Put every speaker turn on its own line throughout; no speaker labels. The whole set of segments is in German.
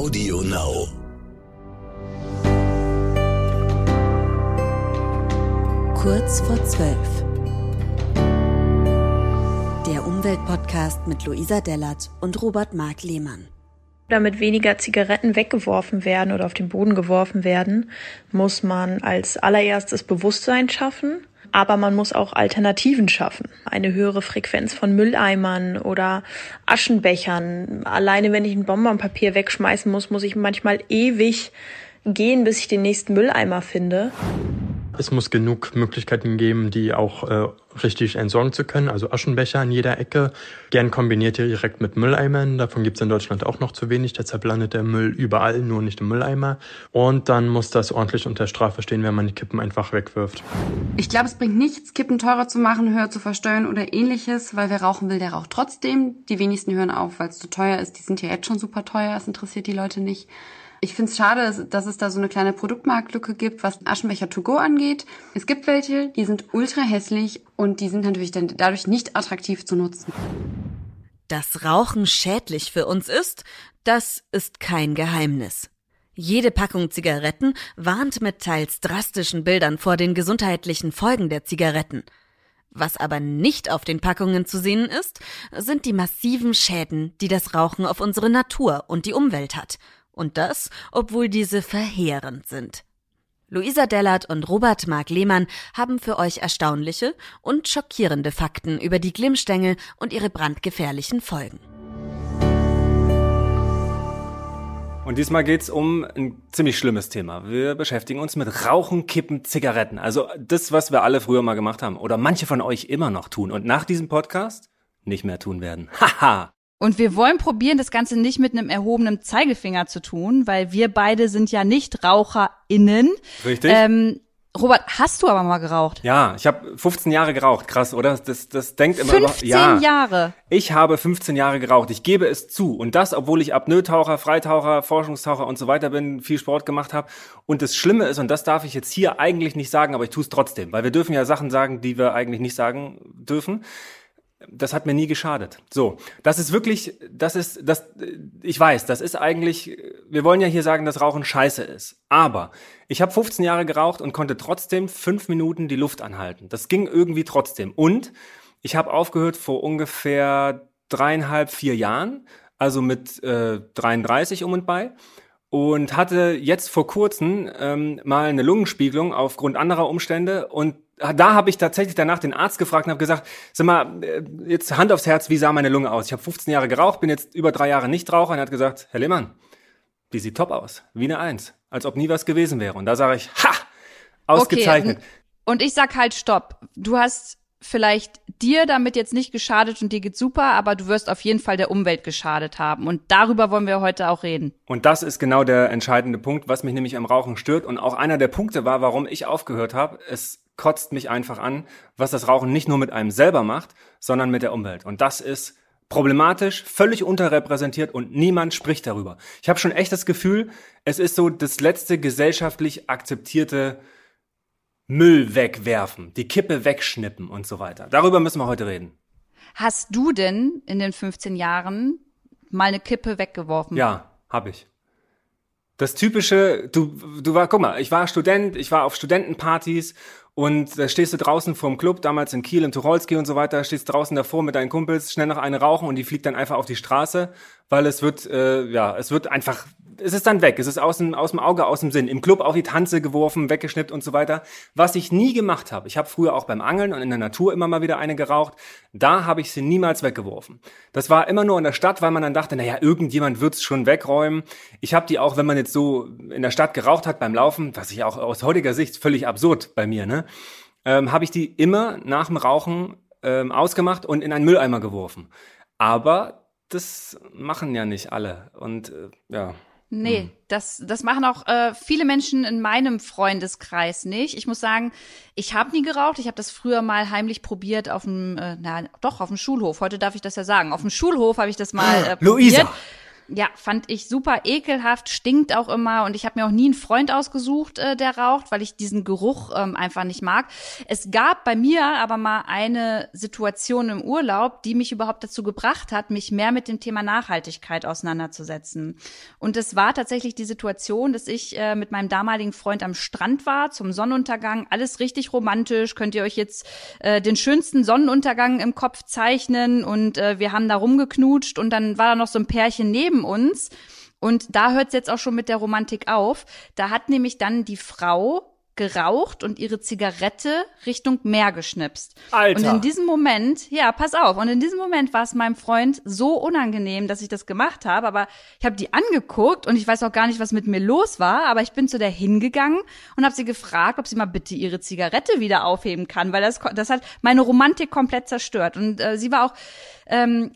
Audio Now.
Kurz vor zwölf. Der Umweltpodcast mit Luisa Dellert und Robert Mark Lehmann.
Damit weniger Zigaretten weggeworfen werden oder auf den Boden geworfen werden, muss man als allererstes Bewusstsein schaffen aber man muss auch Alternativen schaffen. Eine höhere Frequenz von Mülleimern oder Aschenbechern. Alleine wenn ich ein Bonbonpapier wegschmeißen muss, muss ich manchmal ewig gehen, bis ich den nächsten Mülleimer finde.
Es muss genug Möglichkeiten geben, die auch äh, richtig entsorgen zu können. Also Aschenbecher an jeder Ecke, gern kombiniert direkt mit Mülleimern. Davon gibt es in Deutschland auch noch zu wenig. Deshalb landet der Müll überall, nur nicht im Mülleimer. Und dann muss das ordentlich unter Strafe stehen, wenn man die Kippen einfach wegwirft.
Ich glaube, es bringt nichts, Kippen teurer zu machen, höher zu versteuern oder ähnliches, weil wer rauchen will, der raucht trotzdem. Die wenigsten hören auf, weil es zu teuer ist. Die sind ja jetzt schon super teuer. Es interessiert die Leute nicht. Ich finde es schade, dass es da so eine kleine Produktmarktlücke gibt, was Aschenbecher to go angeht. Es gibt welche, die sind ultra hässlich und die sind natürlich dann dadurch nicht attraktiv zu nutzen.
Dass Rauchen schädlich für uns ist, das ist kein Geheimnis. Jede Packung Zigaretten warnt mit teils drastischen Bildern vor den gesundheitlichen Folgen der Zigaretten. Was aber nicht auf den Packungen zu sehen ist, sind die massiven Schäden, die das Rauchen auf unsere Natur und die Umwelt hat und das, obwohl diese verheerend sind. Luisa Dellert und Robert Mark Lehmann haben für euch erstaunliche und schockierende Fakten über die Glimmstängel und ihre brandgefährlichen Folgen.
Und diesmal geht's um ein ziemlich schlimmes Thema. Wir beschäftigen uns mit Rauchen, Kippen, Zigaretten. Also das, was wir alle früher mal gemacht haben oder manche von euch immer noch tun und nach diesem Podcast nicht mehr tun werden. Haha!
Und wir wollen probieren, das Ganze nicht mit einem erhobenen Zeigefinger zu tun, weil wir beide sind ja nicht RaucherInnen.
Richtig.
Ähm, Robert, hast du aber mal geraucht?
Ja, ich habe 15 Jahre geraucht. Krass, oder? Das, das denkt immer
15
ja,
Jahre.
Ich habe 15 Jahre geraucht. Ich gebe es zu. Und das, obwohl ich Apnoe-Taucher, Freitaucher, Forschungstaucher und so weiter bin, viel Sport gemacht habe. Und das Schlimme ist, und das darf ich jetzt hier eigentlich nicht sagen, aber ich tue es trotzdem, weil wir dürfen ja Sachen sagen, die wir eigentlich nicht sagen dürfen das hat mir nie geschadet. So, das ist wirklich, das ist, das, ich weiß, das ist eigentlich, wir wollen ja hier sagen, dass Rauchen scheiße ist. Aber ich habe 15 Jahre geraucht und konnte trotzdem fünf Minuten die Luft anhalten. Das ging irgendwie trotzdem. Und ich habe aufgehört vor ungefähr dreieinhalb, vier Jahren, also mit äh, 33 um und bei und hatte jetzt vor kurzem ähm, mal eine Lungenspiegelung aufgrund anderer Umstände und da habe ich tatsächlich danach den Arzt gefragt und habe gesagt, sag mal, äh, jetzt Hand aufs Herz, wie sah meine Lunge aus? Ich habe 15 Jahre geraucht, bin jetzt über drei Jahre Nichtraucher und er hat gesagt, Herr Lehmann, die sieht top aus, wie eine Eins, als ob nie was gewesen wäre. Und da sage ich, ha, ausgezeichnet.
Okay, und ich sag halt, stopp. Du hast vielleicht dir damit jetzt nicht geschadet und dir geht's super, aber du wirst auf jeden Fall der Umwelt geschadet haben. Und darüber wollen wir heute auch reden.
Und das ist genau der entscheidende Punkt, was mich nämlich am Rauchen stört. Und auch einer der Punkte war, warum ich aufgehört habe. Es kotzt mich einfach an, was das Rauchen nicht nur mit einem selber macht, sondern mit der Umwelt. Und das ist problematisch, völlig unterrepräsentiert und niemand spricht darüber. Ich habe schon echt das Gefühl, es ist so das letzte gesellschaftlich akzeptierte Müll wegwerfen, die Kippe wegschnippen und so weiter. Darüber müssen wir heute reden.
Hast du denn in den 15 Jahren mal eine Kippe weggeworfen?
Ja, habe ich. Das typische, du, du war, guck mal, ich war Student, ich war auf Studentenpartys und da stehst du draußen vorm Club, damals in Kiel, in Tucholsky und so weiter, stehst draußen davor mit deinen Kumpels, schnell noch eine rauchen und die fliegt dann einfach auf die Straße, weil es wird, äh, ja, es wird einfach es ist dann weg. Es ist aus dem, aus dem Auge, aus dem Sinn. Im Club auf die Tanze geworfen, weggeschnippt und so weiter. Was ich nie gemacht habe. Ich habe früher auch beim Angeln und in der Natur immer mal wieder eine geraucht. Da habe ich sie niemals weggeworfen. Das war immer nur in der Stadt, weil man dann dachte, naja, irgendjemand wird's schon wegräumen. Ich habe die auch, wenn man jetzt so in der Stadt geraucht hat beim Laufen, was ich auch aus heutiger Sicht völlig absurd bei mir, ne, ähm, habe ich die immer nach dem Rauchen ähm, ausgemacht und in einen Mülleimer geworfen. Aber das machen ja nicht alle. Und äh, ja.
Nee, hm. das, das machen auch äh, viele Menschen in meinem Freundeskreis nicht. Ich muss sagen, ich habe nie geraucht. Ich habe das früher mal heimlich probiert auf dem, äh, na doch, auf dem Schulhof. Heute darf ich das ja sagen. Auf dem Schulhof habe ich das mal äh, probiert.
Luisa.
Ja, fand ich super ekelhaft, stinkt auch immer und ich habe mir auch nie einen Freund ausgesucht, äh, der raucht, weil ich diesen Geruch ähm, einfach nicht mag. Es gab bei mir aber mal eine Situation im Urlaub, die mich überhaupt dazu gebracht hat, mich mehr mit dem Thema Nachhaltigkeit auseinanderzusetzen. Und es war tatsächlich die Situation, dass ich äh, mit meinem damaligen Freund am Strand war zum Sonnenuntergang, alles richtig romantisch. Könnt ihr euch jetzt äh, den schönsten Sonnenuntergang im Kopf zeichnen und äh, wir haben da rumgeknutscht und dann war da noch so ein Pärchen neben neben uns. Und da hört es jetzt auch schon mit der Romantik auf. Da hat nämlich dann die Frau geraucht und ihre Zigarette Richtung Meer geschnipst.
Alter.
Und in diesem Moment, ja, pass auf, und in diesem Moment war es meinem Freund so unangenehm, dass ich das gemacht habe, aber ich habe die angeguckt und ich weiß auch gar nicht, was mit mir los war, aber ich bin zu der hingegangen und habe sie gefragt, ob sie mal bitte ihre Zigarette wieder aufheben kann, weil das das hat meine Romantik komplett zerstört und äh, sie war auch ähm,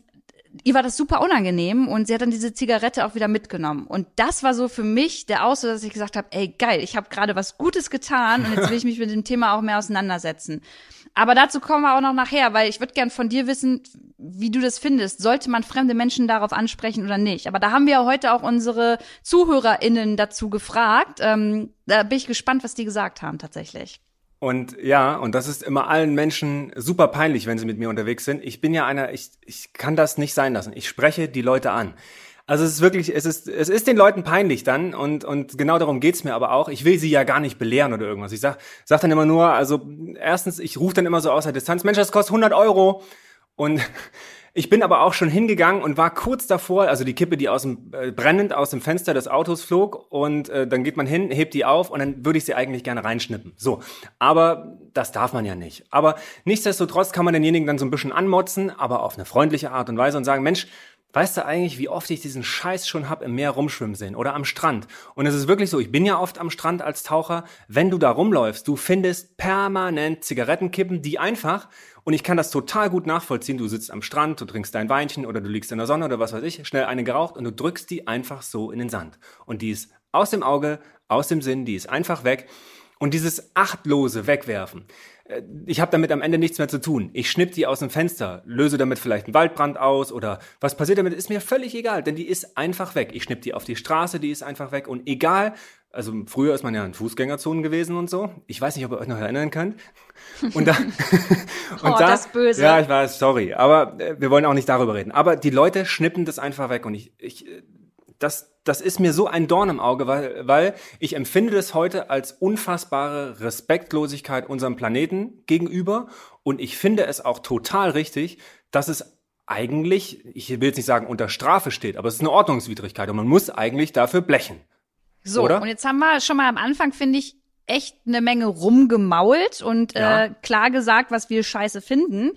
ihr war das super unangenehm und sie hat dann diese Zigarette auch wieder mitgenommen. Und das war so für mich der Auslöser, dass ich gesagt habe, ey geil, ich habe gerade was Gutes getan und jetzt will ich mich mit dem Thema auch mehr auseinandersetzen. Aber dazu kommen wir auch noch nachher, weil ich würde gern von dir wissen, wie du das findest. Sollte man fremde Menschen darauf ansprechen oder nicht? Aber da haben wir heute auch unsere ZuhörerInnen dazu gefragt. Ähm, da bin ich gespannt, was die gesagt haben tatsächlich.
Und ja, und das ist immer allen Menschen super peinlich, wenn sie mit mir unterwegs sind. Ich bin ja einer, ich, ich kann das nicht sein lassen. Ich spreche die Leute an. Also es ist wirklich, es ist, es ist den Leuten peinlich dann und, und genau darum geht's mir aber auch. Ich will sie ja gar nicht belehren oder irgendwas. Ich sag, sag dann immer nur, also erstens, ich rufe dann immer so aus der Distanz, Mensch, das kostet 100 Euro. Und ich bin aber auch schon hingegangen und war kurz davor, also die Kippe, die aus dem äh, brennend aus dem Fenster des Autos flog und äh, dann geht man hin, hebt die auf und dann würde ich sie eigentlich gerne reinschnippen. So, aber das darf man ja nicht. Aber nichtsdestotrotz kann man denjenigen dann so ein bisschen anmotzen, aber auf eine freundliche Art und Weise und sagen, Mensch, Weißt du eigentlich, wie oft ich diesen Scheiß schon hab im Meer rumschwimmen sehen oder am Strand? Und es ist wirklich so, ich bin ja oft am Strand als Taucher. Wenn du da rumläufst, du findest permanent Zigarettenkippen, die einfach, und ich kann das total gut nachvollziehen, du sitzt am Strand, du trinkst dein Weinchen oder du liegst in der Sonne oder was weiß ich, schnell eine geraucht und du drückst die einfach so in den Sand. Und die ist aus dem Auge, aus dem Sinn, die ist einfach weg. Und dieses achtlose Wegwerfen, ich habe damit am Ende nichts mehr zu tun. Ich schnipp die aus dem Fenster, löse damit vielleicht einen Waldbrand aus oder was passiert damit, ist mir völlig egal, denn die ist einfach weg. Ich schnipp die auf die Straße, die ist einfach weg und egal, also früher ist man ja in Fußgängerzonen gewesen und so. Ich weiß nicht, ob ihr euch noch erinnern könnt. Und da,
und oh, da, das böse.
Ja, ich weiß, sorry, aber äh, wir wollen auch nicht darüber reden. Aber die Leute schnippen das einfach weg und ich, ich äh, das, das ist mir so ein Dorn im Auge, weil, weil ich empfinde das heute als unfassbare Respektlosigkeit unserem Planeten gegenüber und ich finde es auch total richtig, dass es eigentlich, ich will jetzt nicht sagen unter Strafe steht, aber es ist eine Ordnungswidrigkeit und man muss eigentlich dafür blechen.
So,
Oder?
und jetzt haben wir schon mal am Anfang, finde ich, echt eine Menge rumgemault und ja. äh, klar gesagt, was wir scheiße finden.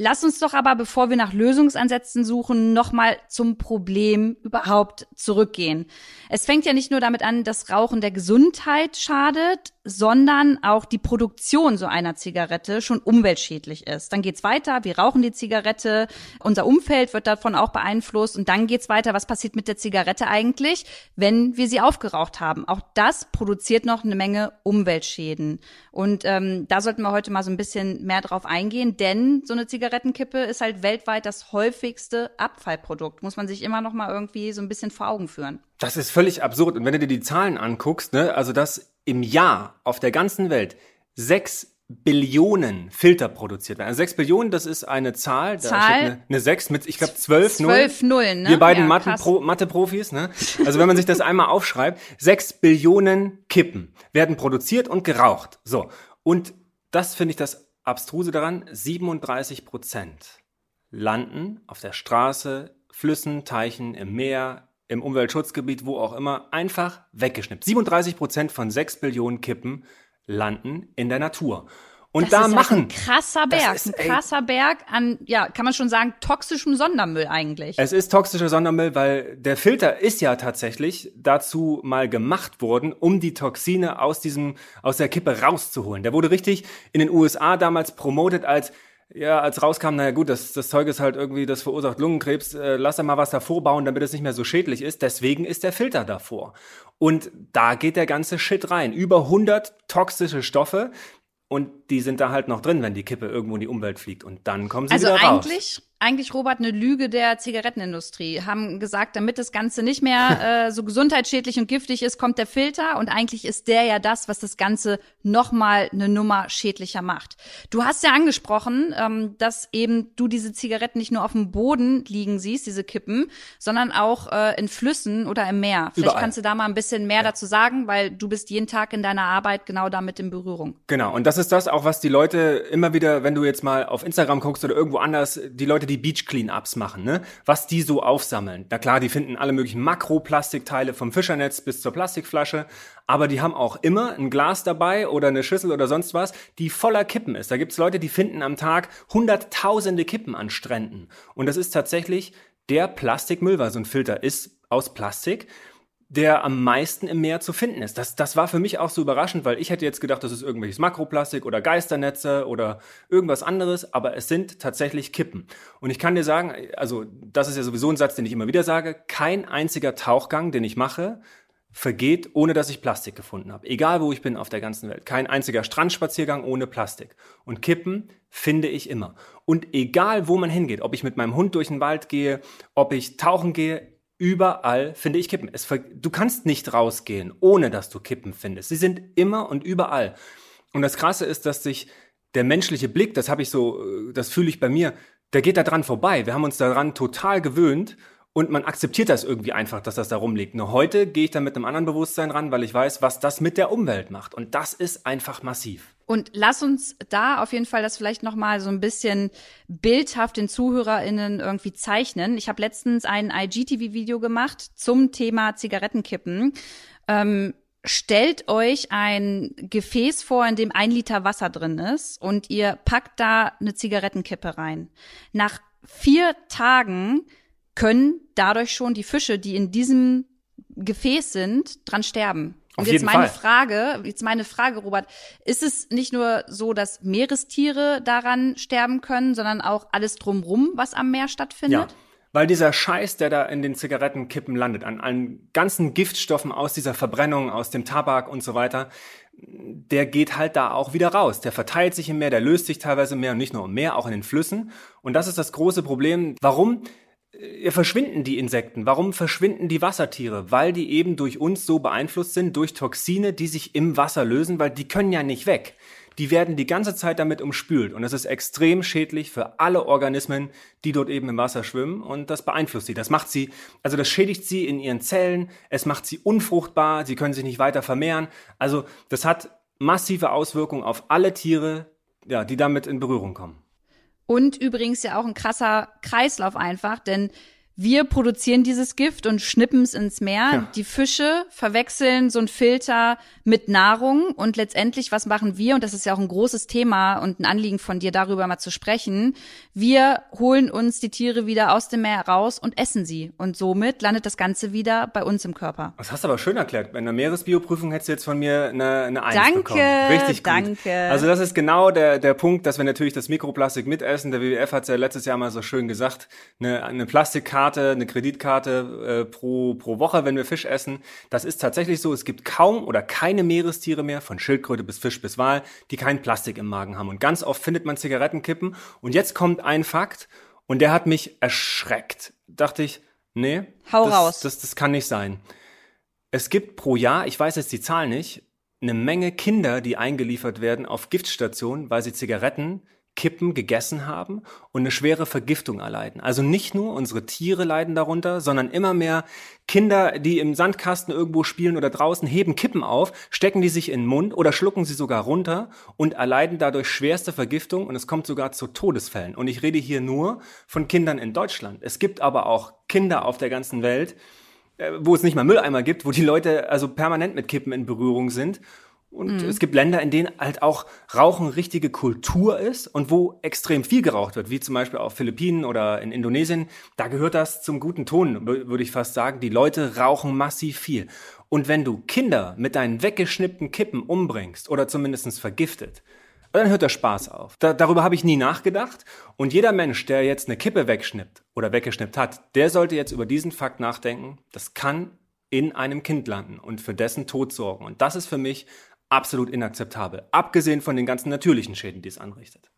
Lass uns doch aber, bevor wir nach Lösungsansätzen suchen, nochmal zum Problem überhaupt zurückgehen. Es fängt ja nicht nur damit an, dass Rauchen der Gesundheit schadet, sondern auch die Produktion so einer Zigarette schon umweltschädlich ist. Dann geht's weiter, wir rauchen die Zigarette, unser Umfeld wird davon auch beeinflusst und dann geht's weiter, was passiert mit der Zigarette eigentlich, wenn wir sie aufgeraucht haben. Auch das produziert noch eine Menge Umweltschäden. Und ähm, da sollten wir heute mal so ein bisschen mehr drauf eingehen, denn so eine Zigarettenkippe ist halt weltweit das häufigste Abfallprodukt. Muss man sich immer noch mal irgendwie so ein bisschen vor Augen führen.
Das ist völlig absurd. Und wenn du dir die Zahlen anguckst, ne, also dass im Jahr auf der ganzen Welt sechs Billionen Filter produziert werden. Also sechs Billionen, das ist eine Zahl, da
Zahl?
eine, eine sechs mit, ich glaube, zwölf Nullen.
Zwölf Nullen, ne?
Wir beiden ja, Mathe-Profis, Mathe ne? Also wenn man sich das einmal aufschreibt, sechs Billionen Kippen werden produziert und geraucht. So. Und das finde ich das Abstruse daran, 37 Prozent landen auf der Straße, Flüssen, Teichen, im Meer, im Umweltschutzgebiet, wo auch immer, einfach weggeschnippt. 37 Prozent von 6 Billionen Kippen landen in der Natur. Und
das
da
ist
machen.
Halt ein krasser Berg, ist, ein krasser Berg an, ja, kann man schon sagen, toxischem Sondermüll eigentlich.
Es ist toxischer Sondermüll, weil der Filter ist ja tatsächlich dazu mal gemacht worden, um die Toxine aus diesem, aus der Kippe rauszuholen. Der wurde richtig in den USA damals promotet als ja, als rauskam, naja gut, das, das Zeug ist halt irgendwie, das verursacht Lungenkrebs, äh, lass da mal was davor bauen, damit es nicht mehr so schädlich ist. Deswegen ist der Filter davor. Und da geht der ganze Shit rein. Über 100 toxische Stoffe, und die sind da halt noch drin, wenn die Kippe irgendwo in die Umwelt fliegt. Und dann kommen sie
also
wieder raus.
Also eigentlich eigentlich, Robert, eine Lüge der Zigarettenindustrie. Haben gesagt, damit das Ganze nicht mehr äh, so gesundheitsschädlich und giftig ist, kommt der Filter. Und eigentlich ist der ja das, was das Ganze nochmal eine Nummer schädlicher macht. Du hast ja angesprochen, ähm, dass eben du diese Zigaretten nicht nur auf dem Boden liegen siehst, diese Kippen, sondern auch äh, in Flüssen oder im Meer. Vielleicht
Überall.
kannst du da mal ein bisschen mehr ja. dazu sagen, weil du bist jeden Tag in deiner Arbeit genau damit in Berührung.
Genau. Und das ist das auch, was die Leute immer wieder, wenn du jetzt mal auf Instagram guckst oder irgendwo anders, die Leute die Beach Cleanups machen, ne? Was die so aufsammeln. Na klar, die finden alle möglichen Makroplastikteile vom Fischernetz bis zur Plastikflasche, aber die haben auch immer ein Glas dabei oder eine Schüssel oder sonst was, die voller Kippen ist. Da gibt's Leute, die finden am Tag hunderttausende Kippen an Stränden. Und das ist tatsächlich der Plastikmüll, weil so ein Filter ist aus Plastik der am meisten im Meer zu finden ist. Das, das war für mich auch so überraschend, weil ich hätte jetzt gedacht, das ist irgendwelches Makroplastik oder Geisternetze oder irgendwas anderes, aber es sind tatsächlich Kippen. Und ich kann dir sagen, also das ist ja sowieso ein Satz, den ich immer wieder sage, kein einziger Tauchgang, den ich mache, vergeht, ohne dass ich Plastik gefunden habe. Egal wo ich bin auf der ganzen Welt. Kein einziger Strandspaziergang ohne Plastik. Und Kippen finde ich immer. Und egal wo man hingeht, ob ich mit meinem Hund durch den Wald gehe, ob ich tauchen gehe, überall finde ich Kippen. Es, du kannst nicht rausgehen, ohne dass du Kippen findest. Sie sind immer und überall. Und das Krasse ist, dass sich der menschliche Blick, das habe ich so, äh, das fühle ich bei mir, der geht da dran vorbei. Wir haben uns daran total gewöhnt und man akzeptiert das irgendwie einfach, dass das da rumliegt. Nur heute gehe ich da mit einem anderen Bewusstsein ran, weil ich weiß, was das mit der Umwelt macht. Und das ist einfach massiv.
Und lass uns da auf jeden Fall das vielleicht noch mal so ein bisschen bildhaft den ZuhörerInnen irgendwie zeichnen. Ich habe letztens ein IGTV-Video gemacht zum Thema Zigarettenkippen. Ähm, stellt euch ein Gefäß vor, in dem ein Liter Wasser drin ist und ihr packt da eine Zigarettenkippe rein. Nach vier Tagen können dadurch schon die Fische, die in diesem Gefäß sind, dran sterben. Und
Auf
jetzt meine
Fall.
Frage, jetzt meine Frage, Robert, ist es nicht nur so, dass Meerestiere daran sterben können, sondern auch alles drumrum, was am Meer stattfindet?
Ja. Weil dieser Scheiß, der da in den Zigarettenkippen landet, an allen ganzen Giftstoffen aus dieser Verbrennung, aus dem Tabak und so weiter, der geht halt da auch wieder raus. Der verteilt sich im Meer, der löst sich teilweise im Meer und nicht nur im Meer, auch in den Flüssen. Und das ist das große Problem. Warum äh, verschwinden die Insekten? Warum verschwinden die Wassertiere? Weil die eben durch uns so beeinflusst sind, durch Toxine, die sich im Wasser lösen, weil die können ja nicht weg. Die werden die ganze Zeit damit umspült und das ist extrem schädlich für alle Organismen, die dort eben im Wasser schwimmen und das beeinflusst sie. Das macht sie, also das schädigt sie in ihren Zellen, es macht sie unfruchtbar, sie können sich nicht weiter vermehren. Also das hat massive Auswirkungen auf alle Tiere, ja, die damit in Berührung kommen.
Und übrigens ja auch ein krasser Kreislauf einfach, denn wir produzieren dieses Gift und schnippen es ins Meer.
Ja.
Die Fische verwechseln so ein Filter mit Nahrung und letztendlich, was machen wir? Und das ist ja auch ein großes Thema und ein Anliegen von dir, darüber mal zu sprechen. Wir holen uns die Tiere wieder aus dem Meer raus und essen sie. Und somit landet das Ganze wieder bei uns im Körper.
Das hast du aber schön erklärt. Bei einer Meeresbioprüfung hättest du jetzt von mir eine, eine Eins
Danke,
bekommen. Richtig gut.
danke.
Also das ist genau der, der Punkt, dass wir natürlich das Mikroplastik mitessen. Der WWF hat es ja letztes Jahr mal so schön gesagt. Eine, eine Plastikkarte, eine Kreditkarte äh, pro, pro Woche, wenn wir Fisch essen. Das ist tatsächlich so. Es gibt kaum oder keine Meerestiere mehr, von Schildkröte bis Fisch bis Wal, die kein Plastik im Magen haben. Und ganz oft findet man Zigarettenkippen. Und jetzt kommt ein Fakt und der hat mich erschreckt. Dachte ich, nee,
Hau
das,
raus.
Das, das kann nicht sein. Es gibt pro Jahr, ich weiß jetzt die Zahl nicht, eine Menge Kinder, die eingeliefert werden auf Giftstationen, weil sie Zigaretten Kippen gegessen haben und eine schwere Vergiftung erleiden. Also nicht nur unsere Tiere leiden darunter, sondern immer mehr Kinder, die im Sandkasten irgendwo spielen oder draußen, heben Kippen auf, stecken die sich in den Mund oder schlucken sie sogar runter und erleiden dadurch schwerste Vergiftung und es kommt sogar zu Todesfällen. Und ich rede hier nur von Kindern in Deutschland. Es gibt aber auch Kinder auf der ganzen Welt, äh, wo es nicht mal Mülleimer gibt, wo die Leute also permanent mit Kippen in Berührung sind. Und
Mhm.
es gibt Länder, in denen halt auch Rauchen richtige Kultur ist und wo extrem viel geraucht wird, wie zum Beispiel auf Philippinen oder in Indonesien. Da gehört das zum guten Ton, wür- würde ich fast sagen. Die Leute rauchen massiv viel. Und wenn du Kinder mit deinen weggeschnippten Kippen umbringst oder zumindest vergiftet, dann hört der Spaß auf. Da, darüber habe ich nie nachgedacht. Und jeder Mensch, der jetzt eine Kippe wegschnippt oder weggeschnippt hat, der sollte jetzt über diesen Fakt nachdenken. Das kann in einem Kind landen und für dessen Tod sorgen. Und das ist für mich absolut inakzeptabel. Abgesehen von den ganzen natürlichen Schäden, die es anrichtet.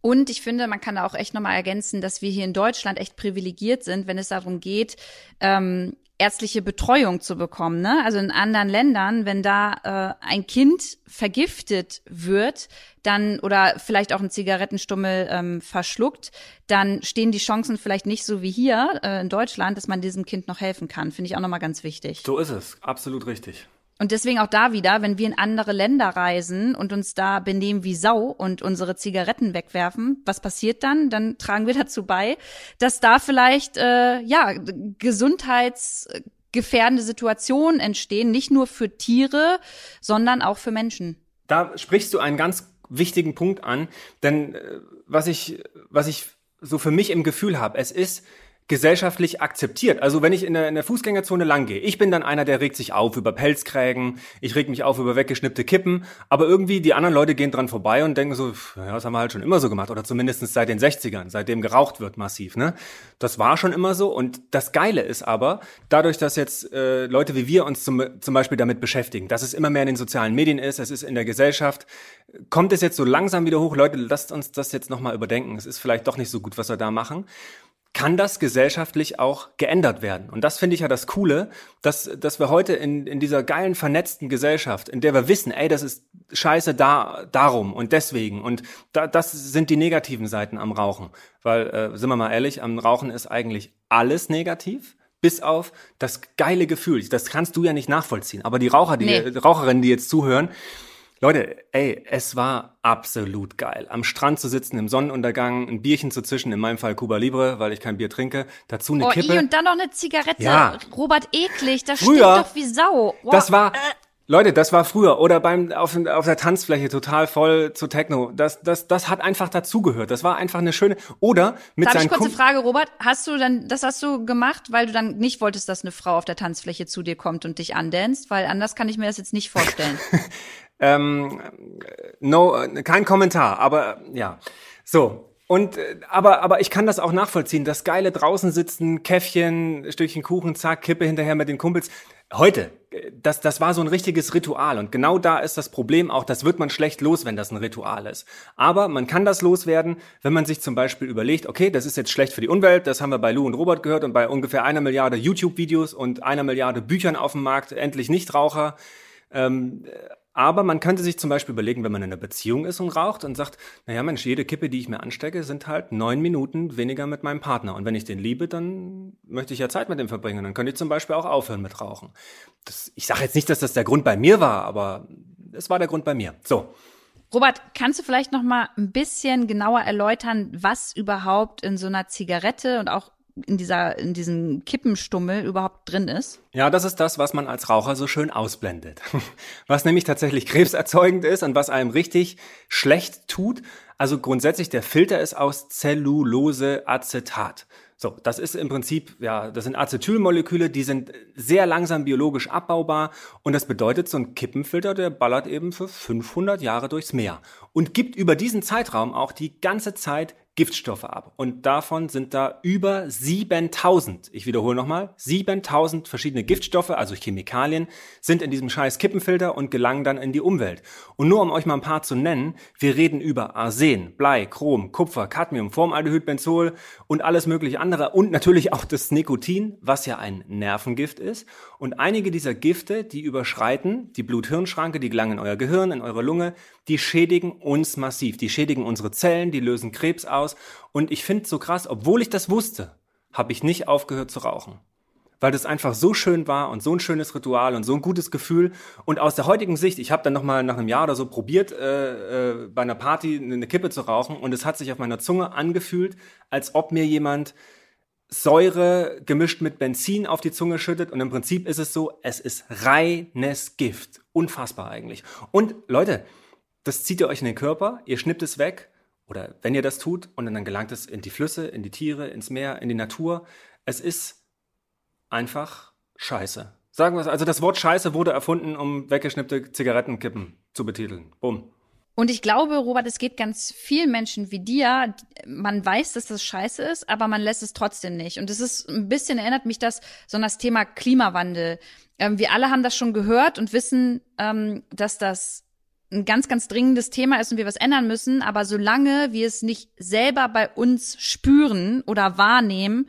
Und ich finde, man kann da auch echt nochmal ergänzen, dass wir hier in Deutschland echt privilegiert sind, wenn es darum geht, ähm, ärztliche Betreuung zu bekommen. Ne? Also in anderen Ländern, wenn da äh, ein Kind vergiftet wird, dann oder vielleicht auch ein Zigarettenstummel ähm, verschluckt, dann stehen die Chancen vielleicht nicht so wie hier äh, in Deutschland, dass man diesem Kind noch helfen kann. Finde ich auch nochmal ganz wichtig.
So ist es, absolut richtig.
Und deswegen auch da wieder, wenn wir in andere Länder reisen und uns da benehmen wie Sau und unsere Zigaretten wegwerfen, was passiert dann? Dann tragen wir dazu bei, dass da vielleicht äh, ja gesundheitsgefährdende Situationen entstehen, nicht nur für Tiere, sondern auch für Menschen.
Da sprichst du einen ganz wichtigen Punkt an, denn äh, was ich was ich so für mich im Gefühl habe, es ist gesellschaftlich akzeptiert. Also wenn ich in der, in der Fußgängerzone lang gehe, ich bin dann einer, der regt sich auf über Pelzkrägen, ich reg mich auf über weggeschnippte Kippen, aber irgendwie die anderen Leute gehen dran vorbei und denken so, ja, das haben wir halt schon immer so gemacht oder zumindest seit den 60ern, seitdem geraucht wird massiv. Ne? Das war schon immer so und das Geile ist aber, dadurch, dass jetzt äh, Leute wie wir uns zum, zum Beispiel damit beschäftigen, dass es immer mehr in den sozialen Medien ist, es ist in der Gesellschaft, kommt es jetzt so langsam wieder hoch, Leute, lasst uns das jetzt nochmal überdenken, es ist vielleicht doch nicht so gut, was wir da machen kann das gesellschaftlich auch geändert werden. Und das finde ich ja das Coole, dass, dass wir heute in, in dieser geilen, vernetzten Gesellschaft, in der wir wissen, ey, das ist scheiße da, darum und deswegen. Und da, das sind die negativen Seiten am Rauchen. Weil, äh, sind wir mal ehrlich, am Rauchen ist eigentlich alles negativ bis auf das geile Gefühl. Das kannst du ja nicht nachvollziehen. Aber die Raucher, die, nee. Raucherinnen, die jetzt zuhören, Leute, ey, es war absolut geil. Am Strand zu sitzen, im Sonnenuntergang, ein Bierchen zu zischen, in meinem Fall Cuba Libre, weil ich kein Bier trinke, dazu eine
oh,
Kippe.
I, und dann noch eine Zigarette. Ja. Robert, eklig, das früher, stinkt doch wie Sau.
Wow. Das war, Leute, das war früher oder beim auf, auf der Tanzfläche total voll zu Techno. Das das das hat einfach dazugehört. Das war einfach eine schöne oder mit
Darf
seinen
ich kurze Kum Frage, Robert, hast du dann das hast du gemacht, weil du dann nicht wolltest, dass eine Frau auf der Tanzfläche zu dir kommt und dich andanzt, weil anders kann ich mir das jetzt nicht vorstellen.
Ähm, no, kein Kommentar, aber ja. So. Und aber aber ich kann das auch nachvollziehen. Das geile draußen sitzen, Käffchen, Stückchen Kuchen, zack, Kippe hinterher mit den Kumpels. Heute, das das war so ein richtiges Ritual und genau da ist das Problem auch. Das wird man schlecht los, wenn das ein Ritual ist. Aber man kann das loswerden, wenn man sich zum Beispiel überlegt, okay, das ist jetzt schlecht für die Umwelt. Das haben wir bei Lou und Robert gehört und bei ungefähr einer Milliarde YouTube-Videos und einer Milliarde Büchern auf dem Markt. Endlich Nichtraucher. Ähm, aber man könnte sich zum Beispiel überlegen, wenn man in einer Beziehung ist und raucht und sagt, naja Mensch, jede Kippe, die ich mir anstecke, sind halt neun Minuten weniger mit meinem Partner. Und wenn ich den liebe, dann möchte ich ja Zeit mit ihm verbringen. Dann könnte ich zum Beispiel auch aufhören mit Rauchen. Das, ich sage jetzt nicht, dass das der Grund bei mir war, aber es war der Grund bei mir. So.
Robert, kannst du vielleicht noch mal ein bisschen genauer erläutern, was überhaupt in so einer Zigarette und auch in dieser, in diesem Kippenstummel überhaupt drin ist?
Ja, das ist das, was man als Raucher so schön ausblendet. Was nämlich tatsächlich krebserzeugend ist und was einem richtig schlecht tut. Also grundsätzlich der Filter ist aus Zellulose-Acetat. So, das ist im Prinzip, ja, das sind Acetylmoleküle, die sind sehr langsam biologisch abbaubar und das bedeutet, so ein Kippenfilter, der ballert eben für 500 Jahre durchs Meer und gibt über diesen Zeitraum auch die ganze Zeit Giftstoffe ab. Und davon sind da über 7000, ich wiederhole nochmal, 7000 verschiedene Giftstoffe, also Chemikalien, sind in diesem scheiß Kippenfilter und gelangen dann in die Umwelt. Und nur um euch mal ein paar zu nennen, wir reden über Arsen, Blei, Chrom, Kupfer, Cadmium, Formaldehyd, Benzol und alles mögliche andere und natürlich auch das Nikotin, was ja ein Nervengift ist. Und einige dieser Gifte, die überschreiten die Blut-Hirn-Schranke, die gelangen in euer Gehirn, in eure Lunge, die schädigen uns massiv. Die schädigen unsere Zellen, die lösen Krebs aus. Und ich finde so krass, obwohl ich das wusste, habe ich nicht aufgehört zu rauchen. Weil das einfach so schön war und so ein schönes Ritual und so ein gutes Gefühl. Und aus der heutigen Sicht, ich habe dann nochmal nach einem Jahr oder so probiert, äh, äh, bei einer Party eine Kippe zu rauchen und es hat sich auf meiner Zunge angefühlt, als ob mir jemand Säure gemischt mit Benzin auf die Zunge schüttet und im Prinzip ist es so, es ist reines Gift. Unfassbar eigentlich. Und Leute, das zieht ihr euch in den Körper, ihr schnippt es weg oder wenn ihr das tut und dann gelangt es in die Flüsse, in die Tiere, ins Meer, in die Natur. Es ist einfach Scheiße. Sagen wir es, also das Wort Scheiße wurde erfunden, um weggeschnippte Zigarettenkippen zu betiteln. Bumm.
Und ich glaube, Robert, es geht ganz vielen Menschen wie dir. Man weiß, dass das scheiße ist, aber man lässt es trotzdem nicht. Und es ist ein bisschen erinnert mich das so an das Thema Klimawandel. Ähm, wir alle haben das schon gehört und wissen, ähm, dass das ein ganz, ganz dringendes Thema ist und wir was ändern müssen. Aber solange wir es nicht selber bei uns spüren oder wahrnehmen,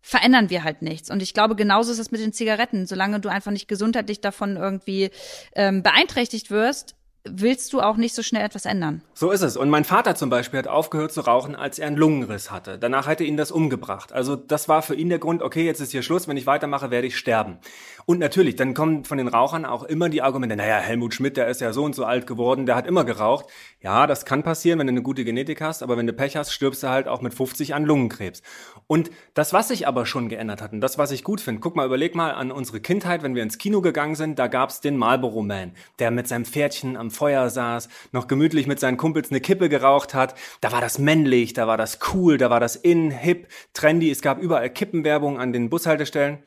verändern wir halt nichts. Und ich glaube, genauso ist es mit den Zigaretten. Solange du einfach nicht gesundheitlich davon irgendwie ähm, beeinträchtigt wirst, willst du auch nicht so schnell etwas ändern.
So ist es. Und mein Vater zum Beispiel hat aufgehört zu rauchen, als er einen Lungenriss hatte. Danach hätte ihn das umgebracht. Also das war für ihn der Grund, okay, jetzt ist hier Schluss, wenn ich weitermache, werde ich sterben. Und natürlich, dann kommen von den Rauchern auch immer die Argumente, naja, Helmut Schmidt, der ist ja so und so alt geworden, der hat immer geraucht. Ja, das kann passieren, wenn du eine gute Genetik hast, aber wenn du Pech hast, stirbst du halt auch mit 50 an Lungenkrebs. Und das, was sich aber schon geändert hat und das, was ich gut finde, guck mal, überleg mal an unsere Kindheit, wenn wir ins Kino gegangen sind, da gab's den Marlboro Man, der mit seinem Pferdchen am Feuer saß, noch gemütlich mit seinen Kumpels eine Kippe geraucht hat. Da war das männlich, da war das cool, da war das in, hip, trendy. Es gab überall Kippenwerbung an den Bushaltestellen.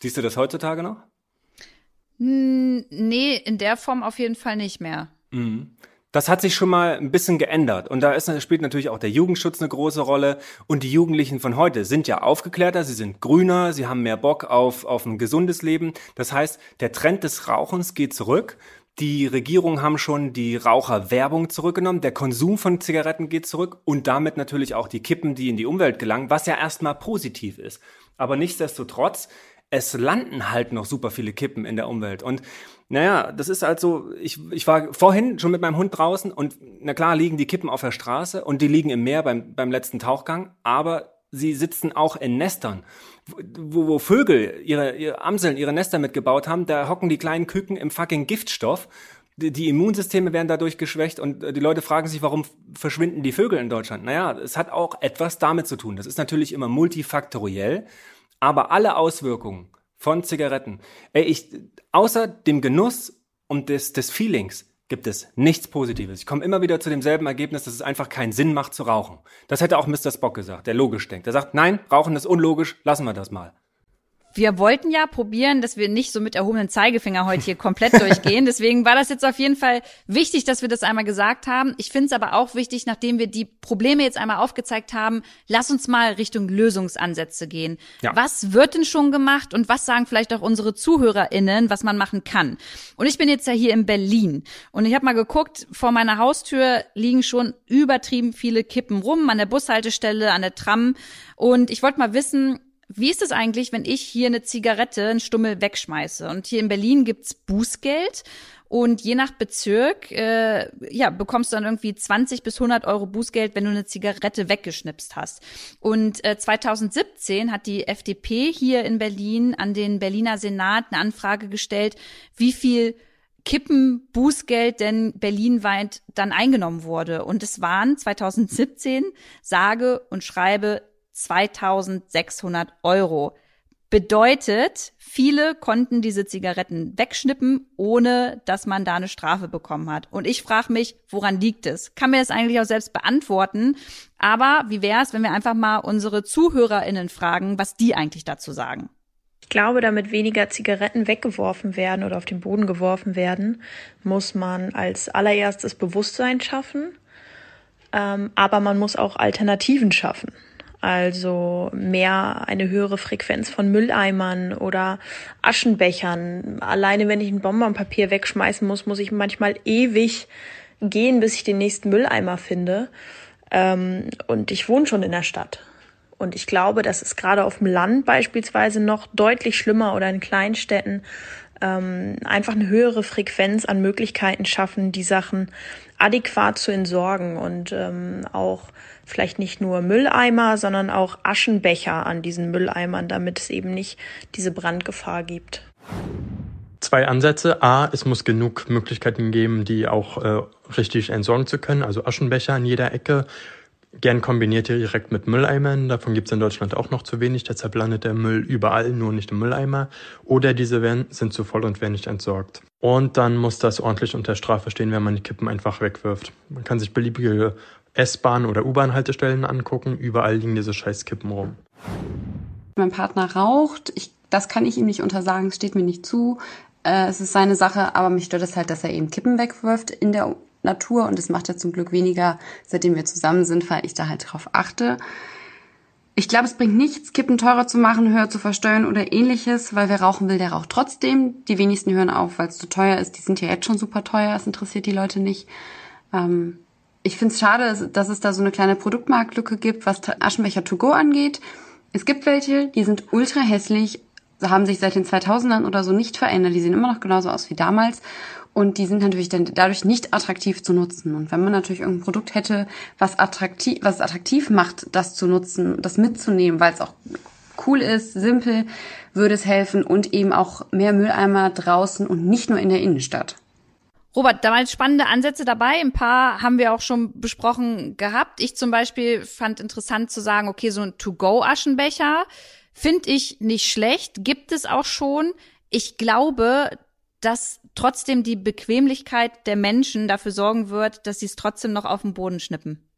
Siehst du das heutzutage noch?
Nee, in der Form auf jeden Fall nicht mehr.
Mhm. Das hat sich schon mal ein bisschen geändert. Und da ist, spielt natürlich auch der Jugendschutz eine große Rolle. Und die Jugendlichen von heute sind ja aufgeklärter, sie sind grüner, sie haben mehr Bock auf, auf ein gesundes Leben. Das heißt, der Trend des Rauchens geht zurück. Die Regierungen haben schon die Raucherwerbung zurückgenommen. Der Konsum von Zigaretten geht zurück und damit natürlich auch die Kippen, die in die Umwelt gelangen, was ja erstmal positiv ist. Aber nichtsdestotrotz es landen halt noch super viele Kippen in der Umwelt. Und naja, das ist halt so, ich, ich war vorhin schon mit meinem Hund draußen und na klar liegen die Kippen auf der Straße und die liegen im Meer beim, beim letzten Tauchgang, aber sie sitzen auch in Nestern, wo, wo Vögel ihre, ihre Amseln, ihre Nester mitgebaut haben, da hocken die kleinen Küken im fucking Giftstoff. Die, die Immunsysteme werden dadurch geschwächt und die Leute fragen sich, warum verschwinden die Vögel in Deutschland? Naja, es hat auch etwas damit zu tun. Das ist natürlich immer multifaktoriell. Aber alle Auswirkungen von Zigaretten, ey, ich, außer dem Genuss und des, des Feelings, gibt es nichts Positives. Ich komme immer wieder zu demselben Ergebnis, dass es einfach keinen Sinn macht zu rauchen. Das hätte auch Mr. Spock gesagt, der logisch denkt. Der sagt, nein, Rauchen ist unlogisch, lassen wir das mal.
Wir wollten ja probieren, dass wir nicht so mit erhobenen Zeigefinger heute hier komplett durchgehen. Deswegen war das jetzt auf jeden Fall wichtig, dass wir das einmal gesagt haben. Ich finde es aber auch wichtig, nachdem wir die Probleme jetzt einmal aufgezeigt haben, lass uns mal Richtung Lösungsansätze gehen. Ja. Was wird denn schon gemacht und was sagen vielleicht auch unsere ZuhörerInnen, was man machen kann? Und ich bin jetzt ja hier in Berlin und ich habe mal geguckt, vor meiner Haustür liegen schon übertrieben viele Kippen rum, an der Bushaltestelle, an der Tram. Und ich wollte mal wissen, wie ist es eigentlich, wenn ich hier eine Zigarette, einen Stummel wegschmeiße? Und hier in Berlin gibt's Bußgeld. Und je nach Bezirk, äh, ja, bekommst du dann irgendwie 20 bis 100 Euro Bußgeld, wenn du eine Zigarette weggeschnipst hast. Und äh, 2017 hat die FDP hier in Berlin an den Berliner Senat eine Anfrage gestellt, wie viel Kippen Bußgeld denn berlinweit dann eingenommen wurde. Und es waren 2017 sage und schreibe 2600 Euro. Bedeutet, viele konnten diese Zigaretten wegschnippen, ohne dass man da eine Strafe bekommen hat. Und ich frage mich, woran liegt es? Kann mir das eigentlich auch selbst beantworten. Aber wie wäre es, wenn wir einfach mal unsere ZuhörerInnen fragen, was die eigentlich dazu sagen?
Ich glaube, damit weniger Zigaretten weggeworfen werden oder auf den Boden geworfen werden, muss man als allererstes Bewusstsein schaffen. Ähm, aber man muss auch Alternativen schaffen. Also mehr eine höhere Frequenz von Mülleimern oder Aschenbechern. Alleine wenn ich ein Bonbonpapier wegschmeißen muss, muss ich manchmal ewig gehen, bis ich den nächsten Mülleimer finde. Ähm, und ich wohne schon in der Stadt. Und ich glaube, das ist gerade auf dem Land beispielsweise noch deutlich schlimmer oder in Kleinstädten ähm, einfach eine höhere Frequenz an Möglichkeiten schaffen, die Sachen adäquat zu entsorgen und ähm, auch vielleicht nicht nur Mülleimer, sondern auch Aschenbecher an diesen Mülleimern, damit es eben nicht diese Brandgefahr gibt.
Zwei Ansätze. A, es muss genug Möglichkeiten geben, die auch äh, richtig entsorgen zu können, also Aschenbecher an jeder Ecke. Gern kombiniert direkt mit Mülleimern. Davon gibt es in Deutschland auch noch zu wenig. Deshalb landet der Müll überall, nur nicht im Mülleimer. Oder diese werden, sind zu voll und werden nicht entsorgt. Und dann muss das ordentlich unter Strafe stehen, wenn man die Kippen einfach wegwirft. Man kann sich beliebige S-Bahn- oder U-Bahn-Haltestellen angucken. Überall liegen diese scheiß Kippen rum.
Mein Partner raucht. Ich, das kann ich ihm nicht untersagen. Es steht mir nicht zu. Äh, es ist seine Sache, aber mich stört es halt, dass er eben Kippen wegwirft in der Natur und das macht er zum Glück weniger, seitdem wir zusammen sind, weil ich da halt drauf achte. Ich glaube, es bringt nichts, Kippen teurer zu machen, höher zu versteuern oder ähnliches, weil wer rauchen will, der raucht trotzdem. Die wenigsten hören auf, weil es zu teuer ist. Die sind ja jetzt schon super teuer, es interessiert die Leute nicht. Ähm, ich finde es schade, dass es da so eine kleine Produktmarktlücke gibt, was Aschenbecher to go angeht. Es gibt welche, die sind ultra hässlich, haben sich seit den 2000ern oder so nicht verändert. Die sehen immer noch genauso aus wie damals. Und die sind natürlich dann dadurch nicht attraktiv zu nutzen. Und wenn man natürlich irgendein Produkt hätte, was attraktiv, was attraktiv macht, das zu nutzen, das mitzunehmen, weil es auch cool ist, simpel, würde es helfen und eben auch mehr Mülleimer draußen und nicht nur in der Innenstadt.
Robert, da waren spannende Ansätze dabei. Ein paar haben wir auch schon besprochen gehabt. Ich zum Beispiel fand interessant zu sagen, okay, so ein To-Go-Aschenbecher finde ich nicht schlecht, gibt es auch schon. Ich glaube, dass trotzdem die Bequemlichkeit der Menschen dafür sorgen wird, dass sie es trotzdem noch auf den Boden schnippen.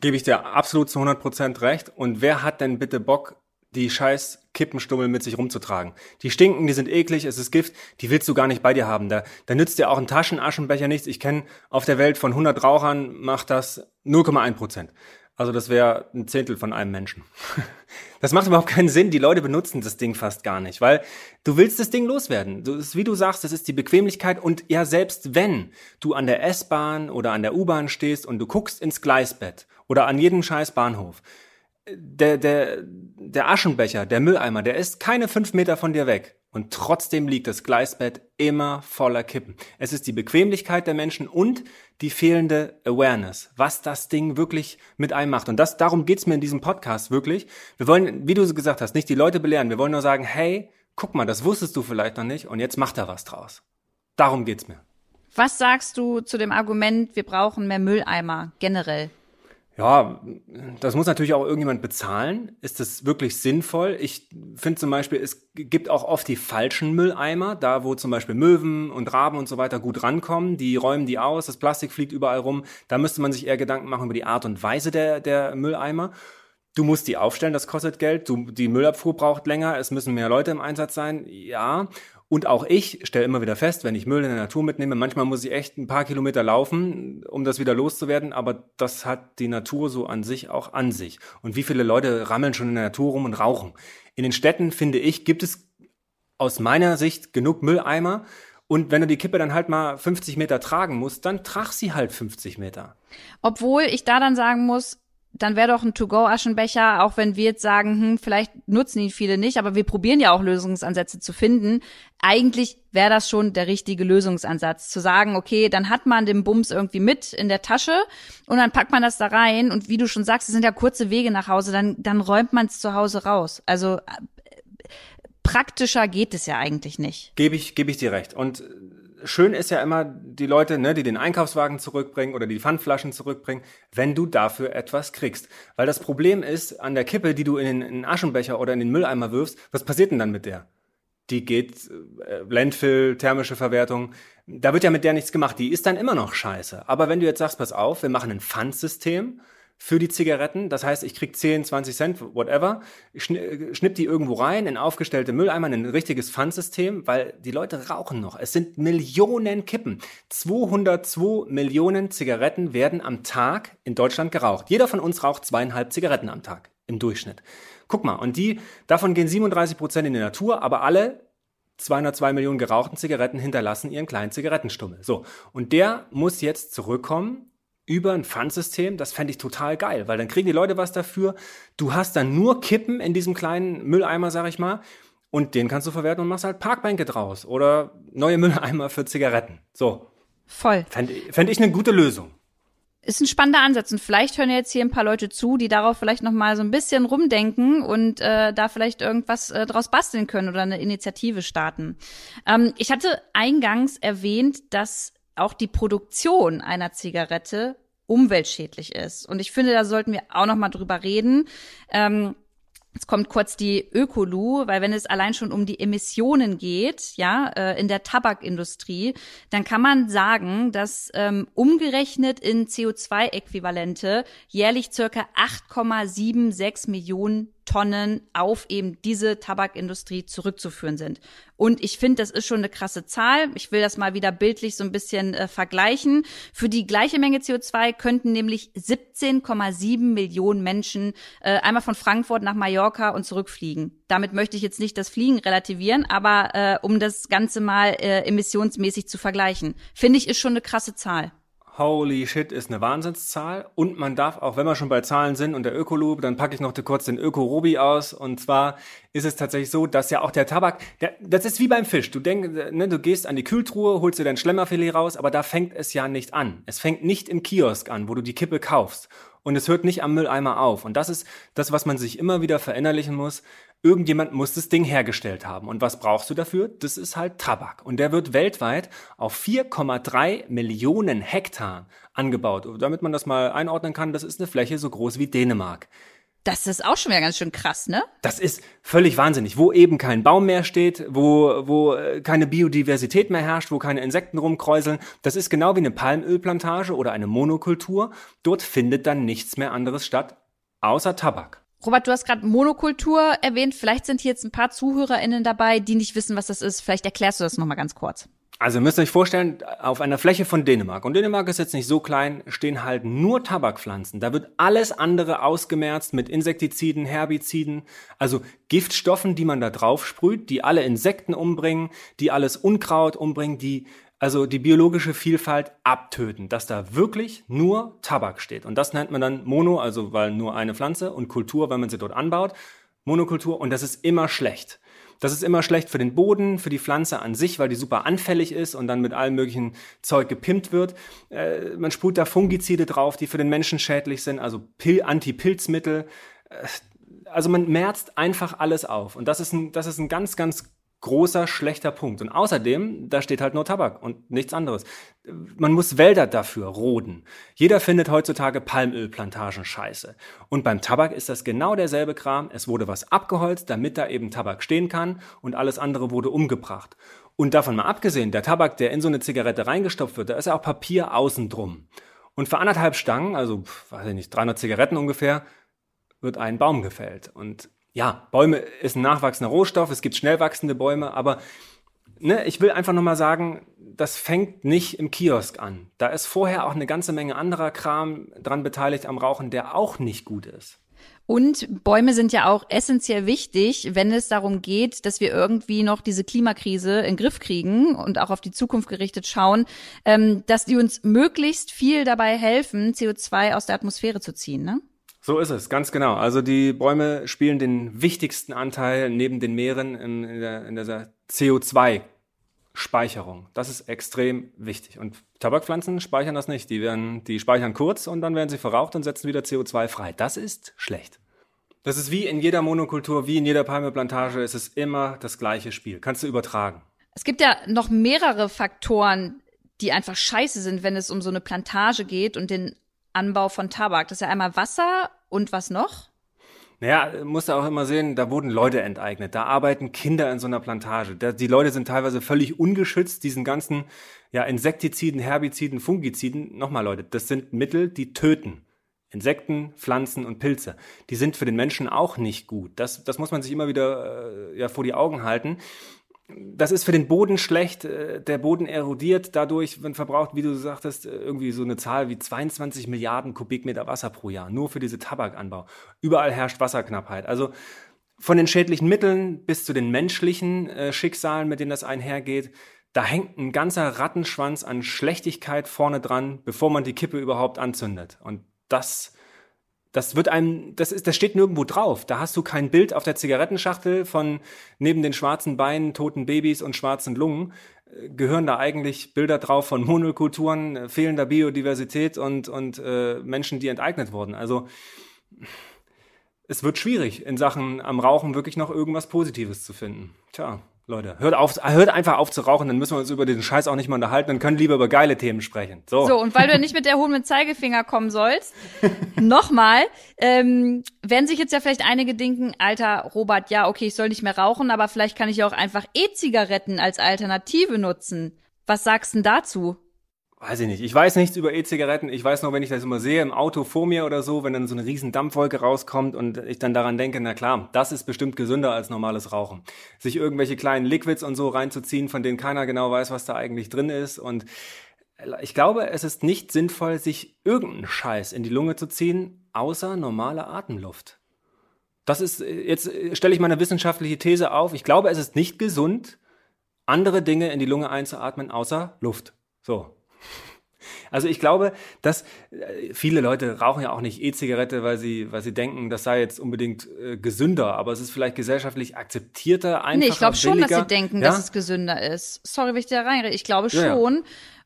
Gebe ich dir absolut zu 100 Prozent recht. Und wer hat denn bitte Bock, die scheiß Kippenstummel mit sich rumzutragen. Die stinken, die sind eklig, es ist Gift, die willst du gar nicht bei dir haben. Da, da nützt dir auch ein Taschenaschenbecher nichts. Ich kenne auf der Welt von 100 Rauchern macht das 0,1 Prozent. Also das wäre ein Zehntel von einem Menschen. Das macht überhaupt keinen Sinn. Die Leute benutzen das Ding fast gar nicht, weil du willst das Ding loswerden. Du, wie du sagst, das ist die Bequemlichkeit und ja, selbst wenn du an der S-Bahn oder an der U-Bahn stehst und du guckst ins Gleisbett oder an jeden scheiß Bahnhof, der, der, der Aschenbecher, der Mülleimer, der ist keine fünf Meter von dir weg. Und trotzdem liegt das Gleisbett immer voller Kippen. Es ist die Bequemlichkeit der Menschen und die fehlende Awareness, was das Ding wirklich mit einem macht. Und das, darum geht's mir in diesem Podcast wirklich. Wir wollen, wie du gesagt hast, nicht die Leute belehren. Wir wollen nur sagen, hey, guck mal, das wusstest du vielleicht noch nicht und jetzt macht da was draus. Darum geht's mir.
Was sagst du zu dem Argument, wir brauchen mehr Mülleimer generell?
Ja, das muss natürlich auch irgendjemand bezahlen. Ist das wirklich sinnvoll? Ich finde zum Beispiel, es gibt auch oft die falschen Mülleimer, da wo zum Beispiel Möwen und Raben und so weiter gut rankommen. Die räumen die aus, das Plastik fliegt überall rum. Da müsste man sich eher Gedanken machen über die Art und Weise der, der Mülleimer. Du musst die aufstellen, das kostet Geld. Du, die Müllabfuhr braucht länger, es müssen mehr Leute im Einsatz sein. Ja, und auch ich stelle immer wieder fest, wenn ich Müll in der Natur mitnehme, manchmal muss ich echt ein paar Kilometer laufen, um das wieder loszuwerden, aber das hat die Natur so an sich auch an sich. Und wie viele Leute rammeln schon in der Natur rum und rauchen? In den Städten, finde ich, gibt es aus meiner Sicht genug Mülleimer. Und wenn du die Kippe dann halt mal 50 Meter tragen musst, dann trag sie halt 50 Meter.
Obwohl ich da dann sagen muss, dann wäre doch ein To-Go-Aschenbecher, auch wenn wir jetzt sagen, hm, vielleicht nutzen ihn viele nicht, aber wir probieren ja auch Lösungsansätze zu finden. Eigentlich wäre das schon der richtige Lösungsansatz, zu sagen, okay, dann hat man den Bums irgendwie mit in der Tasche und dann packt man das da rein und wie du schon sagst, es sind ja kurze Wege nach Hause, dann, dann räumt man es zu Hause raus. Also äh, praktischer geht es ja eigentlich nicht.
Gebe ich, gebe ich dir recht. Und schön ist ja immer die Leute, ne, die den Einkaufswagen zurückbringen oder die Pfandflaschen zurückbringen, wenn du dafür etwas kriegst. Weil das Problem ist, an der Kippe, die du in den, Aschenbecher oder in den Mülleimer wirfst, was passiert denn dann mit der? Die geht, äh, Landfill, thermische Verwertung, da wird ja mit der nichts gemacht. Die ist dann immer noch scheiße. Aber wenn du jetzt sagst, pass auf, wir machen ein Pfandsystem, für die Zigaretten. Das heißt, ich krieg 10, 20 Cent, whatever, schnipp die irgendwo rein in aufgestellte Mülleimer, in ein richtiges Pfandsystem, weil die Leute rauchen noch. Es sind Millionen Kippen. 202 Millionen Zigaretten werden am Tag in Deutschland geraucht. Jeder von uns raucht zweieinhalb Zigaretten am Tag im Durchschnitt. Guck mal, und die, davon gehen 37 Prozent in die Natur, aber alle 202 Millionen gerauchten Zigaretten hinterlassen ihren kleinen Zigarettenstummel. So. Und der muss jetzt zurückkommen über ein Pfandsystem, das fände ich total geil, weil dann kriegen die Leute was dafür. Du hast dann nur Kippen in diesem kleinen Mülleimer, sag ich mal, und den kannst du verwerten und machst halt Parkbänke draus oder neue Mülleimer für Zigaretten. So.
Voll.
Fände fänd ich eine gute Lösung.
Ist ein spannender Ansatz und vielleicht hören jetzt hier ein paar Leute zu, die darauf vielleicht noch mal so ein bisschen rumdenken und äh, da vielleicht irgendwas äh, draus basteln können oder eine Initiative starten. Ähm, ich hatte eingangs erwähnt, dass auch die Produktion einer Zigarette umweltschädlich ist. Und ich finde, da sollten wir auch noch mal drüber reden. Ähm, Jetzt kommt kurz die Ökolu, weil wenn es allein schon um die Emissionen geht, ja, äh, in der Tabakindustrie, dann kann man sagen, dass ähm, umgerechnet in CO2-Äquivalente jährlich circa 8,76 Millionen Tonnen auf eben diese Tabakindustrie zurückzuführen sind. Und ich finde, das ist schon eine krasse Zahl. Ich will das mal wieder bildlich so ein bisschen äh, vergleichen. Für die gleiche Menge CO2 könnten nämlich 17,7 Millionen Menschen äh, einmal von Frankfurt nach Mallorca und zurückfliegen. Damit möchte ich jetzt nicht das Fliegen relativieren, aber äh, um das Ganze mal äh, emissionsmäßig zu vergleichen, finde ich, ist schon eine krasse Zahl.
Holy shit, ist eine Wahnsinnszahl. Und man darf auch, wenn wir schon bei Zahlen sind und der Ökoloop, dann packe ich noch kurz den Öko-Robi aus. Und zwar ist es tatsächlich so, dass ja auch der Tabak, der, das ist wie beim Fisch. Du denkst, ne, du gehst an die Kühltruhe, holst dir dein Schlemmerfilet raus, aber da fängt es ja nicht an. Es fängt nicht im Kiosk an, wo du die Kippe kaufst. Und es hört nicht am Mülleimer auf. Und das ist das, was man sich immer wieder verinnerlichen muss. Irgendjemand muss das Ding hergestellt haben. Und was brauchst du dafür? Das ist halt Tabak. Und der wird weltweit auf 4,3 Millionen Hektar angebaut. Damit man das mal einordnen kann, das ist eine Fläche so groß wie Dänemark.
Das ist auch schon wieder ganz schön krass, ne?
Das ist völlig wahnsinnig. Wo eben kein Baum mehr steht, wo, wo äh, keine Biodiversität mehr herrscht, wo keine Insekten rumkräuseln. Das ist genau wie eine Palmölplantage oder eine Monokultur. Dort findet dann nichts mehr anderes statt, außer Tabak.
Robert, du hast gerade Monokultur erwähnt. Vielleicht sind hier jetzt ein paar ZuhörerInnen dabei, die nicht wissen, was das ist. Vielleicht erklärst du das nochmal ganz kurz.
Also ihr müsst euch vorstellen, auf einer Fläche von Dänemark, und Dänemark ist jetzt nicht so klein, stehen halt nur Tabakpflanzen. Da wird alles andere ausgemerzt mit Insektiziden, Herbiziden, also Giftstoffen, die man da drauf sprüht, die alle Insekten umbringen, die alles Unkraut umbringen, die also die biologische Vielfalt abtöten, dass da wirklich nur Tabak steht. Und das nennt man dann Mono, also weil nur eine Pflanze, und Kultur, weil man sie dort anbaut. Monokultur, und das ist immer schlecht. Das ist immer schlecht für den Boden, für die Pflanze an sich, weil die super anfällig ist und dann mit allem möglichen Zeug gepimpt wird. Äh, man sprüht da Fungizide drauf, die für den Menschen schädlich sind, also Pil Antipilzmittel. Äh, also man merzt einfach alles auf. Und das ist ein, das ist ein ganz, ganz großer, schlechter Punkt. Und außerdem, da steht halt nur Tabak und nichts anderes. Man muss Wälder dafür roden. Jeder findet heutzutage Palmölplantagen scheiße. Und beim Tabak ist das genau derselbe Kram. Es wurde was abgeholzt, damit da eben Tabak stehen kann und alles andere wurde umgebracht. Und davon mal abgesehen, der Tabak, der in so eine Zigarette reingestopft wird, da ist ja auch Papier außen drum. Und für anderthalb Stangen, also, weiß ich nicht, 300 Zigaretten ungefähr, wird ein Baum gefällt. Und ja, Bäume ist ein nachwachsender Rohstoff, es gibt schnell wachsende Bäume, aber ne, ich will einfach nochmal sagen, das fängt nicht im Kiosk an. Da ist vorher auch eine ganze Menge anderer Kram dran beteiligt am Rauchen, der auch nicht gut ist.
Und Bäume sind ja auch essentiell wichtig, wenn es darum geht, dass wir irgendwie noch diese Klimakrise in den Griff kriegen und auch auf die Zukunft gerichtet schauen, ähm, dass die uns möglichst viel dabei helfen, CO2 aus der Atmosphäre zu ziehen. Ne?
So ist es, ganz genau. Also die Bäume spielen den wichtigsten Anteil neben den Meeren in, in, der, in der CO2-Speicherung. Das ist extrem wichtig. Und Tabakpflanzen speichern das nicht. Die, werden, die speichern kurz und dann werden sie verraucht und setzen wieder CO2 frei. Das ist schlecht. Das ist wie in jeder Monokultur, wie in jeder Palmeplantage, es ist immer das gleiche Spiel. Kannst du übertragen.
Es gibt ja noch mehrere Faktoren, die einfach scheiße sind, wenn es um so eine Plantage geht und den Anbau von Tabak. Das ist ja einmal Wasser und was noch?
Naja, musst du auch immer sehen, da wurden Leute enteignet. Da arbeiten Kinder in so einer Plantage. Da, die Leute sind teilweise völlig ungeschützt, diesen ganzen ja, Insektiziden, Herbiziden, Fungiziden. Nochmal, Leute, das sind Mittel, die töten. Insekten, Pflanzen und Pilze. Die sind für den Menschen auch nicht gut. Das, das muss man sich immer wieder äh, ja, vor die Augen halten das ist für den Boden schlecht. Äh, der Boden erodiert dadurch, wenn verbraucht, wie du sagtest, äh, irgendwie so eine Zahl wie 22 Milliarden Kubikmeter Wasser pro Jahr, nur für diese Tabakanbau. Überall herrscht Wasserknappheit. Also von den schädlichen Mitteln bis zu den menschlichen äh, Schicksalen, mit denen das einhergeht, da hängt ein ganzer Rattenschwanz an Schlechtigkeit vorne dran, bevor man die Kippe überhaupt anzündet. Und das das wird einem, das ist, das steht nirgendwo drauf. Da hast du kein Bild auf der Zigarettenschachtel von neben den schwarzen Beinen, toten Babys und schwarzen Lungen äh, gehören da eigentlich Bilder drauf von Monokulturen, äh, fehlender Biodiversität und, und äh, Menschen, die enteignet wurden. Also es wird schwierig, in Sachen am Rauchen wirklich noch irgendwas Positives zu finden. Tja. Leute, hört auf, hört einfach auf zu rauchen, dann müssen wir uns über diesen Scheiß auch nicht mehr unterhalten, dann können lieber über geile Themen sprechen. So.
So, und weil du nicht mit der Hohen mit Zeigefinger kommen sollst, nochmal, ähm, werden sich jetzt ja vielleicht einige denken, alter Robert, ja, okay, ich soll nicht mehr rauchen, aber vielleicht kann ich auch einfach E-Zigaretten als Alternative nutzen. Was sagst du denn dazu?
Weiß ich nicht. Ich weiß nichts über E-Zigaretten. Ich weiß nur, wenn ich das immer sehe im Auto vor mir oder so, wenn dann so eine riesen Dampfwolke rauskommt und ich dann daran denke, na klar, das ist bestimmt gesünder als normales Rauchen. Sich irgendwelche kleinen Liquids und so reinzuziehen, von denen keiner genau weiß, was da eigentlich drin ist und ich glaube, es ist nicht sinnvoll, sich irgendeinen Scheiß in die Lunge zu ziehen, außer normale Atemluft. Das ist, jetzt stelle ich mal eine wissenschaftliche These auf. Ich glaube, es ist nicht gesund, andere Dinge in die Lunge einzuatmen, außer Luft. So. Also ich glaube, dass äh, viele Leute rauchen ja auch nicht E-Zigarette, weil sie, weil sie denken, das sei jetzt unbedingt äh, gesünder, aber es ist vielleicht gesellschaftlich akzeptierter, einfacher, Nee,
ich glaube schon, dass sie denken, ja? dass es gesünder ist. Sorry, wenn ich da reinrede. Ich glaube schon. Ja, ja.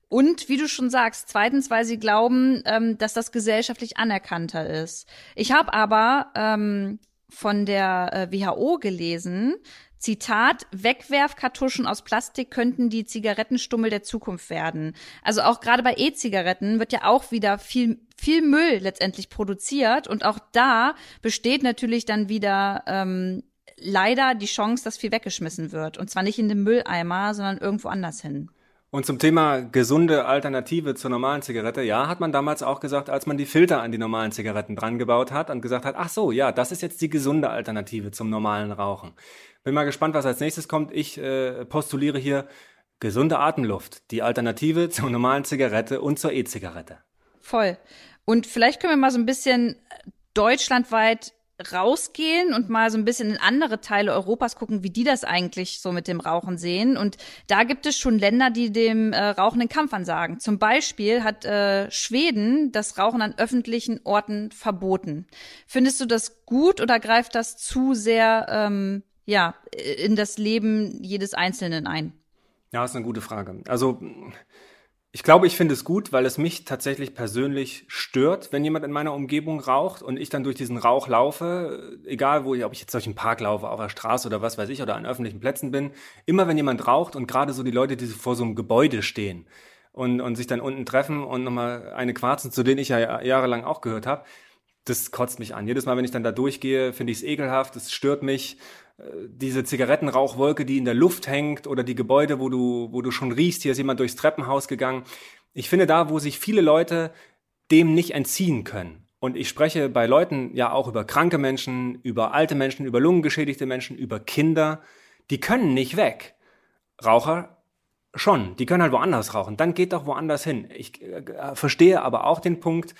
Und wie du schon sagst, zweitens, weil sie glauben, ähm, dass das gesellschaftlich anerkannter ist. Ich habe aber ähm, von der äh, WHO gelesen, Zitat, Wegwerfkartuschen aus Plastik könnten die Zigarettenstummel der Zukunft werden. Also auch gerade bei E-Zigaretten wird ja auch wieder viel, viel Müll letztendlich produziert und auch da besteht natürlich dann wieder ähm, leider die Chance, dass viel weggeschmissen wird. Und zwar nicht in den Mülleimer, sondern irgendwo anders hin.
Und zum Thema gesunde Alternative zur normalen Zigarette, ja, hat man damals auch gesagt, als man die Filter an die normalen Zigaretten dran gebaut hat und gesagt hat, ach so, ja, das ist jetzt die gesunde Alternative zum normalen Rauchen. Bin mal gespannt, was als nächstes kommt. Ich äh, postuliere hier gesunde Atemluft, die Alternative zur normalen Zigarette und zur E-Zigarette.
Voll. Und vielleicht können wir mal so ein bisschen deutschlandweit rausgehen und mal so ein bisschen in andere Teile Europas gucken, wie die das eigentlich so mit dem Rauchen sehen. Und da gibt es schon Länder, die dem äh, Rauchen den Kampf ansagen. Zum Beispiel hat äh, Schweden das Rauchen an öffentlichen Orten verboten. Findest du das gut oder greift das zu sehr ähm, ja in das Leben jedes Einzelnen ein?
Ja, ist eine gute Frage. Also ich glaube, ich finde es gut, weil es mich tatsächlich persönlich stört, wenn jemand in meiner Umgebung raucht und ich dann durch diesen Rauch laufe, egal wo ich, ob ich jetzt durch den Park laufe, auf der Straße oder was weiß ich, oder an öffentlichen Plätzen bin. Immer wenn jemand raucht und gerade so die Leute, die vor so einem Gebäude stehen und, und sich dann unten treffen und nochmal eine quarzen, zu denen ich ja jahrelang auch gehört habe, das kotzt mich an. Jedes Mal, wenn ich dann da durchgehe, finde ich es ekelhaft, es stört mich diese Zigarettenrauchwolke, die in der Luft hängt oder die Gebäude, wo du, wo du schon riechst, hier ist jemand durchs Treppenhaus gegangen. Ich finde da, wo sich viele Leute dem nicht entziehen können. Und ich spreche bei Leuten ja auch über kranke Menschen, über alte Menschen, über lungengeschädigte Menschen, über Kinder. Die können nicht weg. Raucher schon. Die können halt woanders rauchen. Dann geht doch woanders hin. Ich äh, verstehe aber auch den Punkt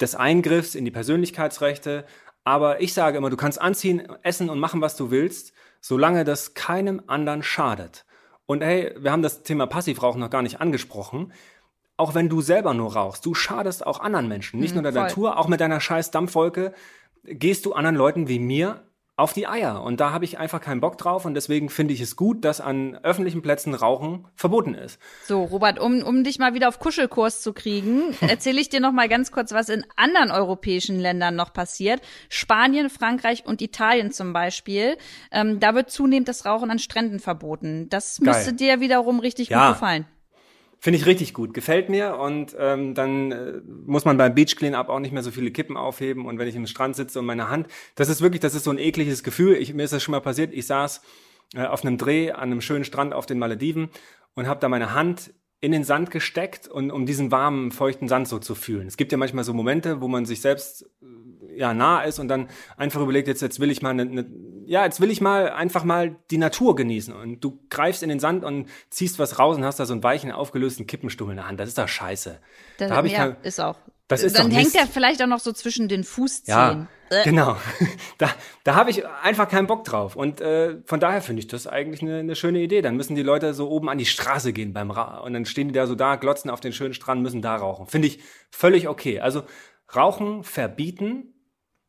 des Eingriffs in die Persönlichkeitsrechte aber ich sage immer, du kannst anziehen, essen und machen, was du willst, solange das keinem anderen schadet. Und hey, wir haben das Thema Passivrauchen noch gar nicht angesprochen. Auch wenn du selber nur rauchst, du schadest auch anderen Menschen, nicht mhm, nur der voll. Natur, auch mit deiner scheiß Dampfwolke gehst du anderen Leuten wie mir auf die Eier. Und da habe ich einfach keinen Bock drauf und deswegen finde ich es gut, dass an öffentlichen Plätzen Rauchen verboten ist.
So, Robert, um, um dich mal wieder auf Kuschelkurs zu kriegen, erzähle ich dir noch mal ganz kurz, was in anderen europäischen Ländern noch passiert. Spanien, Frankreich und Italien zum Beispiel. Ähm, da wird zunehmend das Rauchen an Stränden verboten. Das Geil. müsste dir wiederum richtig ja. gut gefallen.
Finde ich richtig gut, gefällt mir und ähm, dann äh, muss man beim Beach Cleanup auch nicht mehr so viele Kippen aufheben und wenn ich im Strand sitze und meine Hand, das ist wirklich, das ist so ein ekliges Gefühl. Ich, mir ist das schon mal passiert. Ich saß äh, auf einem Dreh an einem schönen Strand auf den Malediven und habe da meine Hand in den Sand gesteckt und um diesen warmen, feuchten Sand so zu fühlen. Es gibt ja manchmal so Momente, wo man sich selbst äh, ja nah ist und dann einfach überlegt, jetzt jetzt will ich mal eine, eine ja, jetzt will ich mal einfach mal die Natur genießen. Und du greifst in den Sand und ziehst was raus und hast da so einen weichen, aufgelösten Kippenstummel in der Hand. Das ist doch scheiße.
Das, da ich ja, kein, ist auch. Das ist Dann hängt er vielleicht auch noch so zwischen den Fußzehen.
Ja, äh. genau. Da, da habe ich einfach keinen Bock drauf. Und äh, von daher finde ich das eigentlich eine, eine schöne Idee. Dann müssen die Leute so oben an die Straße gehen beim Ra und dann stehen die da so da, glotzen auf den schönen Strand, müssen da rauchen. Finde ich völlig okay. Also Rauchen verbieten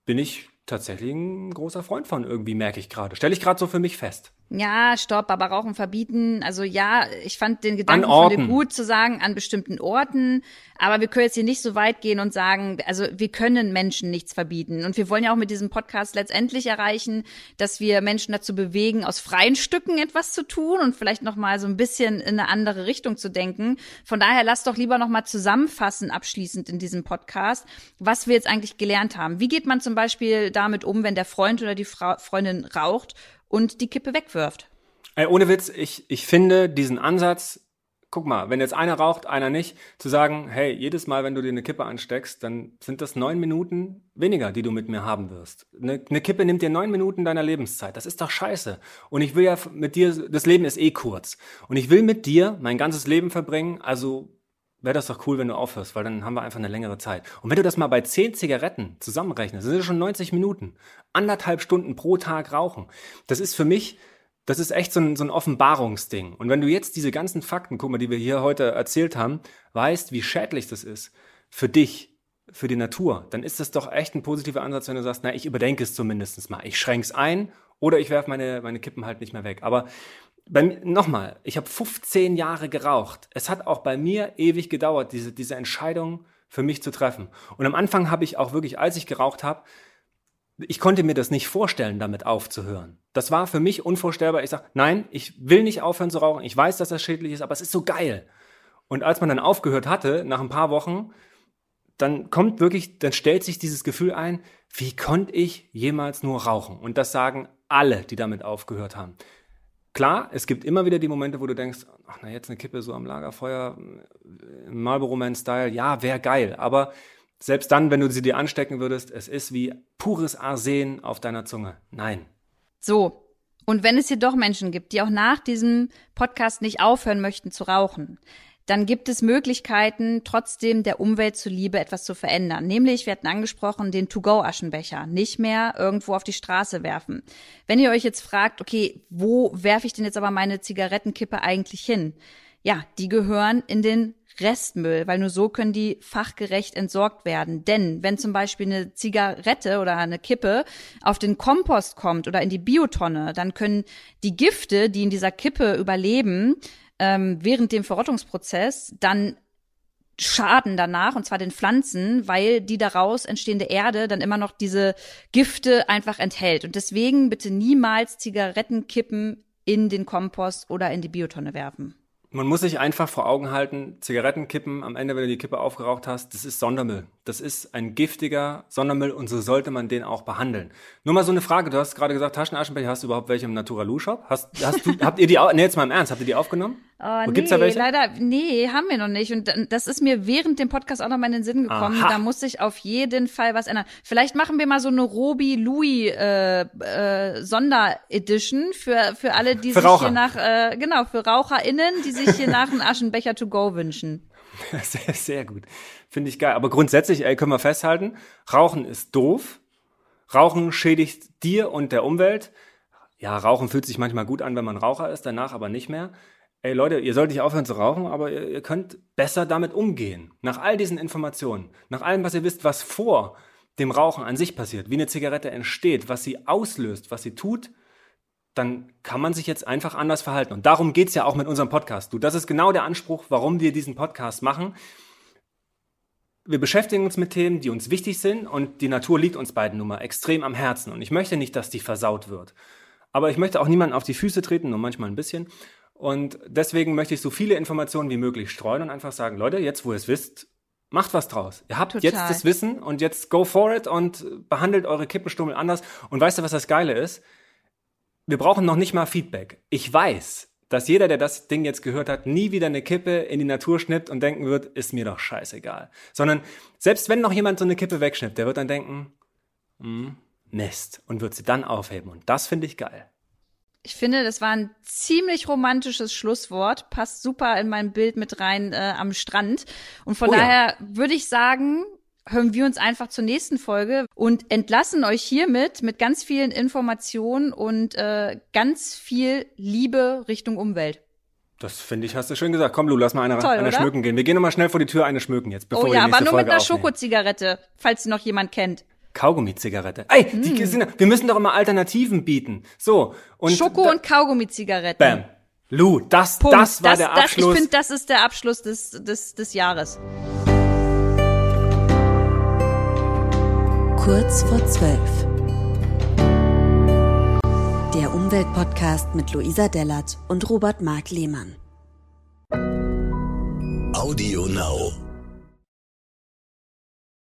bin ich tatsächlich ein großer Freund von irgendwie, merke ich gerade. Stelle ich gerade so für mich fest.
Ja, stopp, aber Rauchen verbieten. Also ja, ich fand den Gedanken von dir gut zu sagen, an bestimmten Orten. Aber wir können jetzt hier nicht so weit gehen und sagen, also wir können Menschen nichts verbieten. Und wir wollen ja auch mit diesem Podcast letztendlich erreichen, dass wir Menschen dazu bewegen, aus freien Stücken etwas zu tun und vielleicht noch mal so ein bisschen in eine andere Richtung zu denken. Von daher lass doch lieber noch mal zusammenfassen abschließend in diesem Podcast, was wir jetzt eigentlich gelernt haben. Wie geht man zum Beispiel damit um, wenn der Freund oder die Frau, Freundin raucht und die Kippe wegwirft.
Ey, ohne Witz, ich, ich finde diesen Ansatz guck mal, wenn jetzt einer raucht, einer nicht, zu sagen, hey, jedes Mal, wenn du dir eine Kippe ansteckst, dann sind das neun Minuten weniger, die du mit mir haben wirst. Eine, eine Kippe nimmt dir neun Minuten deiner Lebenszeit. Das ist doch scheiße. Und ich will ja mit dir, das Leben ist eh kurz. Und ich will mit dir mein ganzes Leben verbringen, also wäre das doch cool, wenn du aufhörst, weil dann haben wir einfach eine längere Zeit. Und wenn du das mal bei zehn Zigaretten zusammenrechnest, sind das schon 90 Minuten. Anderthalb Stunden pro Tag rauchen. Das ist für mich das ist echt so ein, so ein Offenbarungsding. Und wenn du jetzt diese ganzen Fakten, guck mal, die wir hier heute erzählt haben, weißt, wie schädlich das ist für dich, für die Natur, dann ist das doch echt ein positiver Ansatz, wenn du sagst, na, ich überdenke es zumindest mal. Ich schränke es ein oder ich werfe meine, meine Kippen halt nicht mehr weg. Aber nochmal, ich habe 15 Jahre geraucht. Es hat auch bei mir ewig gedauert, diese, diese Entscheidung für mich zu treffen. Und am Anfang habe ich auch wirklich, als ich geraucht habe, ich konnte mir das nicht vorstellen, damit aufzuhören. Das war für mich unvorstellbar. Ich sage, nein, ich will nicht aufhören zu rauchen. Ich weiß, dass das schädlich ist, aber es ist so geil. Und als man dann aufgehört hatte, nach ein paar Wochen, dann kommt wirklich, dann stellt sich dieses Gefühl ein, wie konnte ich jemals nur rauchen? Und das sagen alle, die damit aufgehört haben. Klar, es gibt immer wieder die Momente, wo du denkst, ach na, jetzt eine Kippe so am Lagerfeuer, Marlboro Man Style, ja, wäre geil. Aber selbst dann, wenn du sie dir anstecken würdest, es ist wie pures Arsen auf deiner Zunge. Nein.
So. Und wenn es jedoch Menschen gibt, die auch nach diesem Podcast nicht aufhören möchten zu rauchen, dann gibt es Möglichkeiten, trotzdem der Umwelt zuliebe etwas zu verändern. Nämlich, wir hatten angesprochen, den To-Go-Aschenbecher nicht mehr irgendwo auf die Straße werfen. Wenn ihr euch jetzt fragt, okay, wo werfe ich denn jetzt aber meine Zigarettenkippe eigentlich hin? Ja, die gehören in den Restmüll, weil nur so können die fachgerecht entsorgt werden. Denn wenn zum Beispiel eine Zigarette oder eine Kippe auf den Kompost kommt oder in die Biotonne, dann können die Gifte, die in dieser Kippe überleben, ähm, während dem Verrottungsprozess dann Schaden danach, und zwar den Pflanzen, weil die daraus entstehende Erde dann immer noch diese Gifte einfach enthält. Und deswegen bitte niemals Zigarettenkippen in den Kompost oder in die Biotonne werfen.
Man muss sich einfach vor Augen halten, Zigarettenkippen am Ende, wenn du die Kippe aufgeraucht hast, das ist Sondermüll. Das ist ein giftiger Sondermüll und so sollte man den auch behandeln. Nur mal so eine Frage, du hast gerade gesagt, Taschenaschenbecher, hast du überhaupt welche im Naturalu Shop? Hast, hast du, habt ihr die, nee, jetzt mal im Ernst, habt ihr die aufgenommen?
Oh, nee, gibt's da welche? leider, nee, haben wir noch nicht. Und das ist mir während dem Podcast auch noch mal in den Sinn gekommen. Aha. Da muss sich auf jeden Fall was ändern. Vielleicht machen wir mal so eine Robi Louis äh, äh, Sonderedition für für alle, die für sich Raucher. hier nach äh, genau für RaucherInnen, die sich hier nach einem Aschenbecher to go wünschen.
Sehr, sehr gut. Finde ich geil. Aber grundsätzlich, ey, können wir festhalten, Rauchen ist doof. Rauchen schädigt dir und der Umwelt. Ja, Rauchen fühlt sich manchmal gut an, wenn man Raucher ist, danach aber nicht mehr ey Leute, ihr solltet nicht aufhören zu rauchen, aber ihr, ihr, könnt besser damit umgehen. Nach all diesen Informationen, nach allem, was ihr wisst, was vor dem Rauchen an sich passiert, wie eine Zigarette entsteht, was sie auslöst, was sie tut, dann kann man sich jetzt einfach anders verhalten. Und darum geht's ja auch mit unserem Podcast. Du, das ist genau der Anspruch, warum wir diesen Podcast machen. Wir beschäftigen uns mit Themen, die uns wichtig sind und die Natur liegt uns beiden nun mal extrem am Herzen. Und ich möchte nicht, dass die versaut wird. Aber ich möchte auch niemanden auf die Füße treten, nur manchmal ein bisschen. Und deswegen möchte ich so viele Informationen wie möglich streuen und einfach sagen, Leute, jetzt wo ihr es wisst, macht was draus. Ihr habt Total. jetzt das Wissen und jetzt go for it und behandelt eure Kippenstummel anders. Und weißt du, was das Geile ist? Wir brauchen noch nicht mal Feedback. Ich weiß, dass jeder, der das Ding jetzt gehört hat, nie wieder eine Kippe in die Natur schnippt und denken wird, ist mir doch scheißegal. Sondern selbst wenn noch jemand so eine Kippe wegschnippt, der wird dann denken, hm, Mist und wird sie dann aufheben. Und das finde ich geil.
Ich finde, das war ein ziemlich romantisches Schlusswort, passt super in mein Bild mit rein äh, am Strand. Und von oh daher ja. würde ich sagen, hören wir uns einfach zur nächsten Folge und entlassen euch hiermit mit ganz vielen Informationen und äh, ganz viel Liebe Richtung Umwelt.
Das finde ich, hast du schön gesagt. Komm, Lu, lass mal eine, Toll, eine schmücken gehen. Wir gehen nochmal schnell vor die Tür eine schmücken jetzt, bevor oh, ja, wir die nächste aber nur mit einer
Schokozigarette, falls sie noch jemand kennt.
Kaugummi-Zigarette. Ey, mm. die sind, wir müssen doch immer Alternativen bieten. So.
Und Schoko- und Kaugummi-Zigaretten. Bam.
Lu, das, Punkt. das war das, der Abschluss.
Das, ich finde, das ist der Abschluss des, des, des Jahres.
Kurz vor zwölf. Der Umweltpodcast mit Luisa Dellert und Robert Mark Lehmann.
Audio Now.